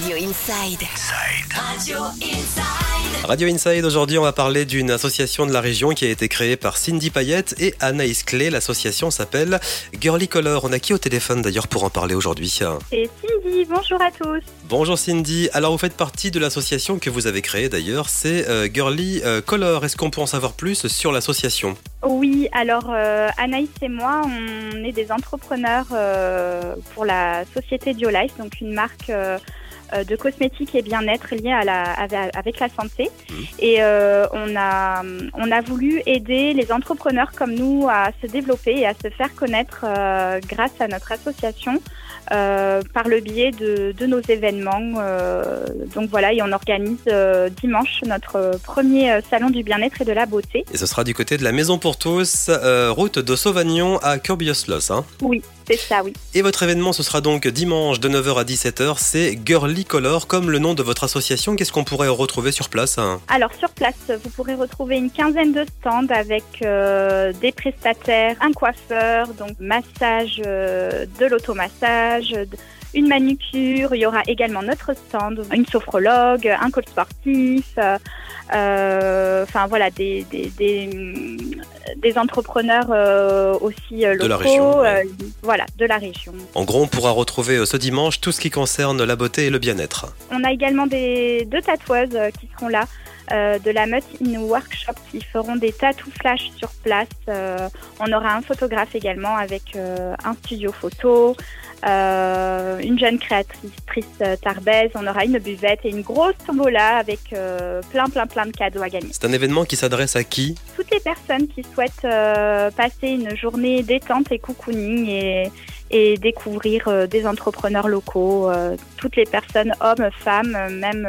Radio Inside. Radio Inside. Radio Inside, aujourd'hui, on va parler d'une association de la région qui a été créée par Cindy Payette et Anaïs Clé. L'association s'appelle Girly Color. On a qui au téléphone d'ailleurs pour en parler aujourd'hui? Et Cindy, bonjour à tous. Bonjour Cindy. Alors, vous faites partie de l'association que vous avez créée d'ailleurs, c'est euh, Girly euh, Color. Est-ce qu'on peut en savoir plus sur l'association? Oui, alors euh, Anaïs et moi, on est des entrepreneurs euh, pour la société Diolife, donc une marque euh, de cosmétiques et bien-être liée à la, avec, la santé. Mhm. Et euh, on, a, on a voulu aider les entrepreneurs comme nous à se développer et à se faire connaître euh, grâce à notre association. euh, par le biais de, de nos événements. Euh, donc voilà, et on organise euh, dimanche notre premier euh, salon du bien-être et de la beauté. Et ce sera du côté de la Maison pour tous, euh, route de Sauvagnon à Corbioslos. Hein. Oui, c'est ça, oui. Et votre événement, ce sera donc dimanche de 9h à 17h. C'est Girly Color, comme le nom de votre association. Qu'est-ce qu'on pourrait retrouver sur place hein Alors sur place, vous pourrez retrouver une quinzaine de stands avec euh, des prestataires, un coiffeur, donc massage, euh, de l'automassage, de- une manucure. Il y aura également notre stand, une sophrologue, un coach sportif. Euh, euh, Enfin voilà, des, des, des, des entrepreneurs euh, aussi euh, locaux. De la région, ouais. euh, voilà, de la région. En gros, on pourra retrouver euh, ce dimanche tout ce qui concerne la beauté et le bien-être. On a également des deux tatoueuses euh, qui seront là euh, de la Meute in Workshop qui feront des tatous flash sur place. Euh, on aura un photographe également avec euh, un studio photo, euh, une jeune créatrice euh, Tarbès. On aura une buvette et une grosse tombola avec euh, plein plein plein de cadeaux à gagner. C'est un événement qui s'adresse à qui? Toutes les personnes qui souhaitent euh, passer une journée détente et cocooning et, et découvrir euh, des entrepreneurs locaux, euh, toutes les personnes, hommes, femmes, euh, même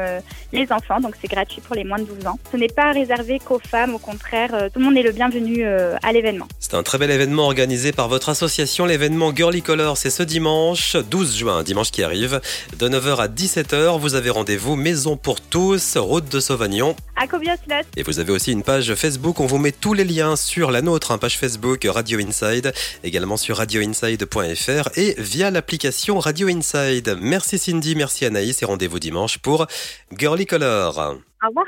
les enfants, donc c'est gratuit pour les moins de 12 ans. Ce n'est pas réservé qu'aux femmes, au contraire, tout le monde est le bienvenu à l'événement. C'est un très bel événement organisé par votre association. L'événement Girly Color, c'est ce dimanche, 12 juin, dimanche qui arrive, de 9h à 17h. Vous avez rendez-vous Maison pour tous, route de Sauvagnon. À Et vous avez aussi une page Facebook. On vous met tous les liens sur la nôtre, hein, page Facebook Radio Inside, également sur radioinside.fr et via l'application Radio Inside. Merci Cindy, merci Anaïs et rendez-vous dimanche pour Girly Color. au revoir.